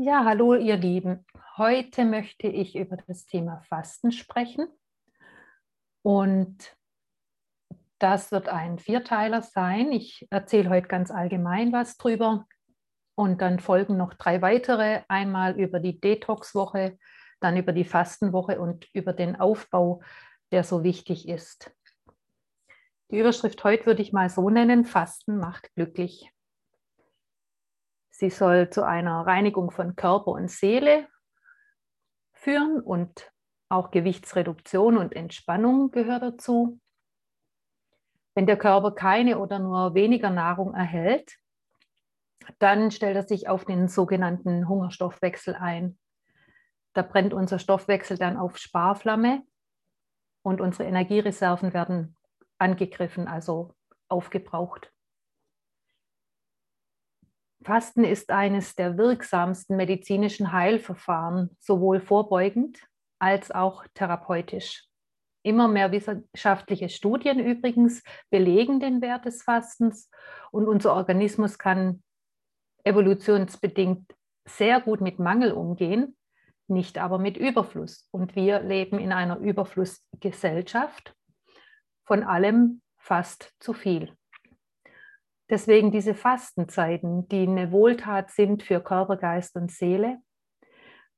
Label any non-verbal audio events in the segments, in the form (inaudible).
Ja, hallo ihr Lieben. Heute möchte ich über das Thema Fasten sprechen. Und das wird ein Vierteiler sein. Ich erzähle heute ganz allgemein was drüber. Und dann folgen noch drei weitere. Einmal über die Detox-Woche, dann über die Fastenwoche und über den Aufbau, der so wichtig ist. Die Überschrift heute würde ich mal so nennen, Fasten macht glücklich. Sie soll zu einer Reinigung von Körper und Seele führen und auch Gewichtsreduktion und Entspannung gehört dazu. Wenn der Körper keine oder nur weniger Nahrung erhält, dann stellt er sich auf den sogenannten Hungerstoffwechsel ein. Da brennt unser Stoffwechsel dann auf Sparflamme und unsere Energiereserven werden angegriffen, also aufgebraucht. Fasten ist eines der wirksamsten medizinischen Heilverfahren, sowohl vorbeugend als auch therapeutisch. Immer mehr wissenschaftliche Studien übrigens belegen den Wert des Fastens und unser Organismus kann evolutionsbedingt sehr gut mit Mangel umgehen, nicht aber mit Überfluss. Und wir leben in einer Überflussgesellschaft, von allem fast zu viel. Deswegen diese Fastenzeiten, die eine Wohltat sind für Körper, Geist und Seele,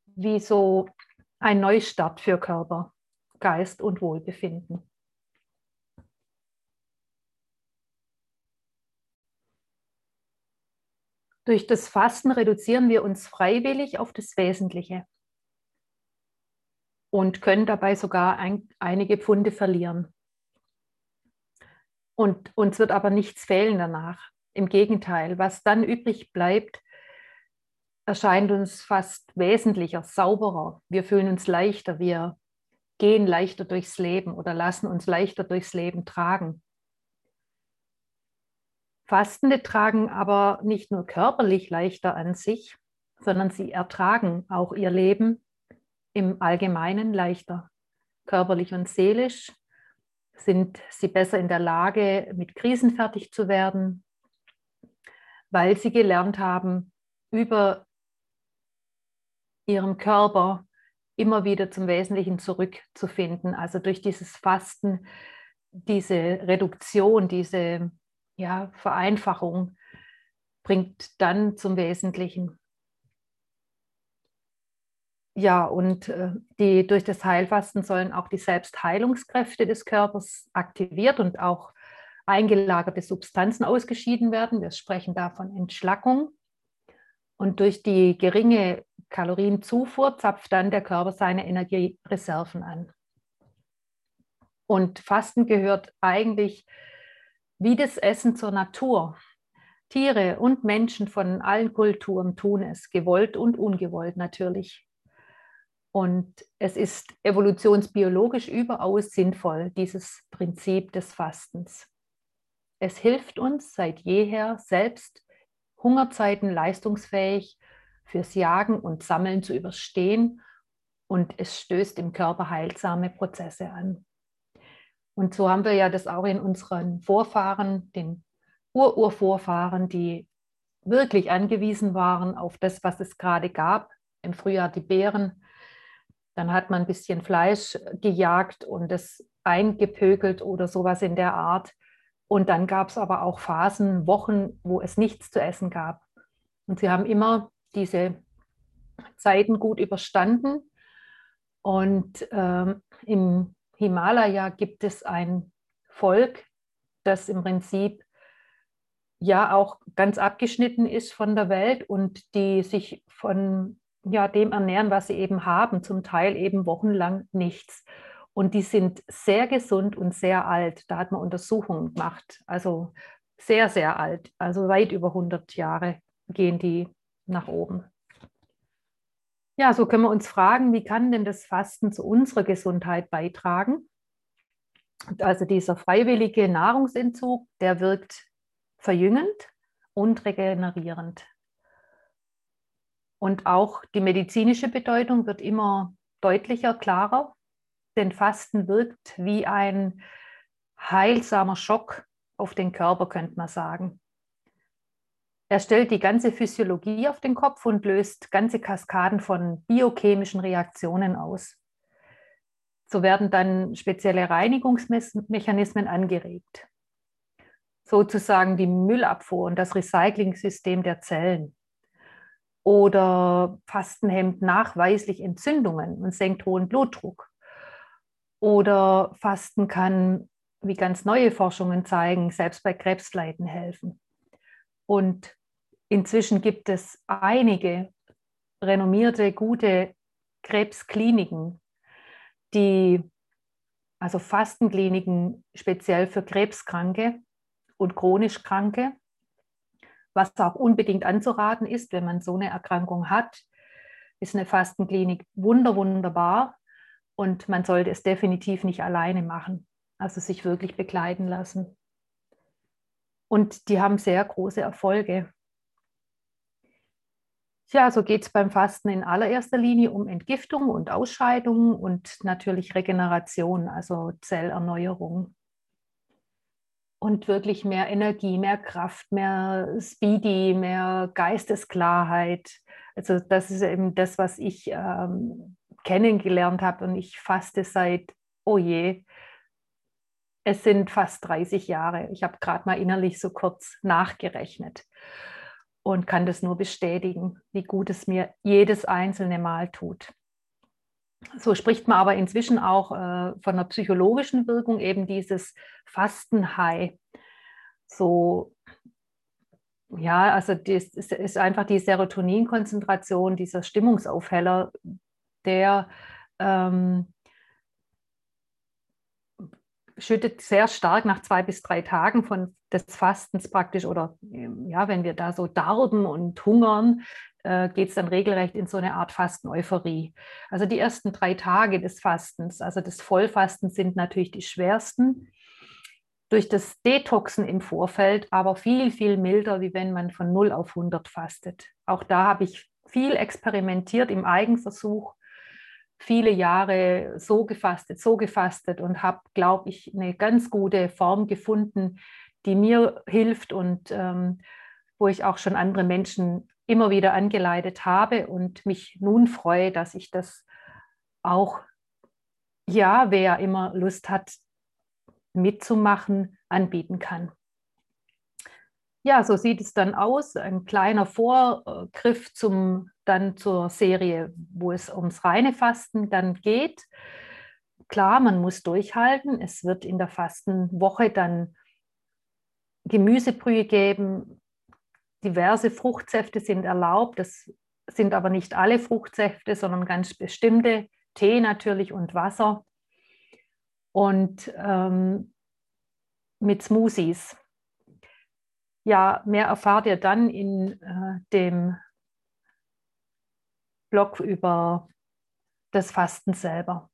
wie so ein Neustart für Körper, Geist und Wohlbefinden. Durch das Fasten reduzieren wir uns freiwillig auf das Wesentliche und können dabei sogar ein, einige Pfunde verlieren. Und uns wird aber nichts fehlen danach. Im Gegenteil, was dann übrig bleibt, erscheint uns fast wesentlicher, sauberer. Wir fühlen uns leichter, wir gehen leichter durchs Leben oder lassen uns leichter durchs Leben tragen. Fastende tragen aber nicht nur körperlich leichter an sich, sondern sie ertragen auch ihr Leben im Allgemeinen leichter, körperlich und seelisch sind sie besser in der Lage, mit Krisen fertig zu werden, weil sie gelernt haben, über ihrem Körper immer wieder zum Wesentlichen zurückzufinden. Also durch dieses Fasten, diese Reduktion, diese ja, Vereinfachung bringt dann zum Wesentlichen. Ja, und äh, die, durch das Heilfasten sollen auch die Selbstheilungskräfte des Körpers aktiviert und auch eingelagerte Substanzen ausgeschieden werden. Wir sprechen da von Entschlackung. Und durch die geringe Kalorienzufuhr zapft dann der Körper seine Energiereserven an. Und Fasten gehört eigentlich wie das Essen zur Natur. Tiere und Menschen von allen Kulturen tun es, gewollt und ungewollt natürlich. Und es ist evolutionsbiologisch überaus sinnvoll, dieses Prinzip des Fastens. Es hilft uns seit jeher, selbst Hungerzeiten leistungsfähig fürs Jagen und Sammeln zu überstehen und es stößt im Körper heilsame Prozesse an. Und so haben wir ja das auch in unseren Vorfahren, den Ururvorfahren, die wirklich angewiesen waren auf das, was es gerade gab. Im Frühjahr die Beeren, dann hat man ein bisschen Fleisch gejagt und es eingepökelt oder sowas in der Art. Und dann gab es aber auch Phasen, Wochen, wo es nichts zu essen gab. Und sie haben immer diese Zeiten gut überstanden. Und ähm, im Himalaya gibt es ein Volk, das im Prinzip ja auch ganz abgeschnitten ist von der Welt und die sich von ja, dem ernähren, was sie eben haben, zum Teil eben wochenlang nichts. Und die sind sehr gesund und sehr alt. Da hat man Untersuchungen gemacht. Also sehr, sehr alt. Also weit über 100 Jahre gehen die nach oben. Ja, so können wir uns fragen, wie kann denn das Fasten zu unserer Gesundheit beitragen? Also dieser freiwillige Nahrungsentzug, der wirkt verjüngend und regenerierend. Und auch die medizinische Bedeutung wird immer deutlicher, klarer, denn Fasten wirkt wie ein heilsamer Schock auf den Körper, könnte man sagen. Er stellt die ganze Physiologie auf den Kopf und löst ganze Kaskaden von biochemischen Reaktionen aus. So werden dann spezielle Reinigungsmechanismen angeregt. Sozusagen die Müllabfuhr und das Recycling-System der Zellen. Oder Fasten hemmt nachweislich Entzündungen und senkt hohen Blutdruck. Oder Fasten kann, wie ganz neue Forschungen zeigen, selbst bei Krebsleiden helfen. Und Inzwischen gibt es einige renommierte, gute Krebskliniken, die, also Fastenkliniken speziell für Krebskranke und chronisch Kranke, was auch unbedingt anzuraten ist, wenn man so eine Erkrankung hat, ist eine Fastenklinik wunder, wunderbar und man sollte es definitiv nicht alleine machen, also sich wirklich begleiten lassen. Und die haben sehr große Erfolge. Ja, so geht es beim Fasten in allererster Linie um Entgiftung und Ausscheidung und natürlich Regeneration, also Zellerneuerung. Und wirklich mehr Energie, mehr Kraft, mehr Speedy, mehr Geistesklarheit. Also das ist eben das, was ich ähm, kennengelernt habe und ich faste seit, oh je, es sind fast 30 Jahre. Ich habe gerade mal innerlich so kurz nachgerechnet und kann das nur bestätigen, wie gut es mir jedes einzelne Mal tut. So spricht man aber inzwischen auch äh, von einer psychologischen Wirkung, eben dieses Fastenhigh. So, ja, also das ist einfach die Serotoninkonzentration, dieser Stimmungsaufheller, der ähm, schüttet sehr stark nach zwei bis drei Tagen von des Fastens praktisch oder ja, wenn wir da so darben und hungern, äh, geht es dann regelrecht in so eine Art Fasten-Euphorie. Also die ersten drei Tage des Fastens, also des Vollfastens, sind natürlich die schwersten. Durch das Detoxen im Vorfeld aber viel, viel milder, wie wenn man von 0 auf 100 fastet. Auch da habe ich viel experimentiert im Eigenversuch viele Jahre so gefastet, so gefastet und habe, glaube ich, eine ganz gute Form gefunden, die mir hilft und ähm, wo ich auch schon andere Menschen immer wieder angeleitet habe und mich nun freue, dass ich das auch, ja, wer immer Lust hat, mitzumachen, anbieten kann. Ja, so sieht es dann aus. Ein kleiner Vorgriff zum dann zur Serie, wo es ums reine Fasten dann geht. Klar, man muss durchhalten. Es wird in der Fastenwoche dann Gemüsebrühe geben. Diverse Fruchtsäfte sind erlaubt. Das sind aber nicht alle Fruchtsäfte, sondern ganz bestimmte. Tee natürlich und Wasser. Und ähm, mit Smoothies. Ja, mehr erfahrt ihr dann in äh, dem Blog über das Fasten selber.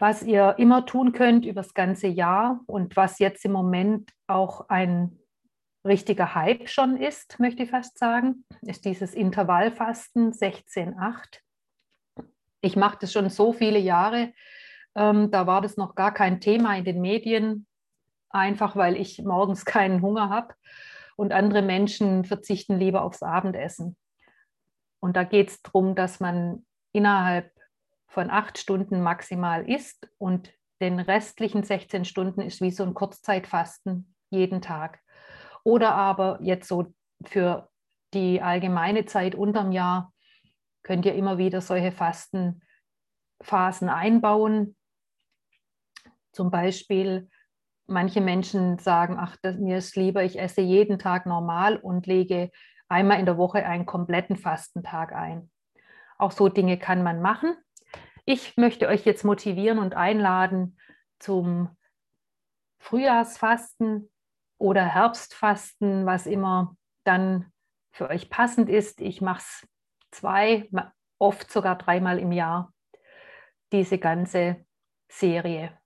Was ihr immer tun könnt über das ganze Jahr und was jetzt im Moment auch ein richtiger Hype schon ist, möchte ich fast sagen, ist dieses Intervallfasten 16-8. Ich mache das schon so viele Jahre. Ähm, da war das noch gar kein Thema in den Medien, einfach weil ich morgens (laughs) keinen Hunger habe und andere Menschen verzichten lieber aufs Abendessen. Und da geht es darum, dass man innerhalb von acht Stunden maximal isst und den restlichen 16 Stunden ist wie so ein Kurzzeitfasten jeden Tag. Oder aber jetzt so für die allgemeine Zeit unterm Jahr könnt ihr immer wieder solche Fastenphasen einbauen. Zum Beispiel, manche Menschen sagen, ach, das, mir ist lieber, ich esse jeden Tag normal und lege einmal in der Woche einen kompletten Fastentag ein. Auch so Dinge kann man machen. Ich möchte euch jetzt motivieren und einladen zum Frühjahrsfasten oder Herbstfasten, was immer dann für euch passend ist. Ich mache es zwei, oft sogar dreimal im Jahr, diese ganze Serie.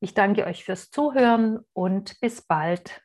Ich danke euch fürs Zuhören und bis bald.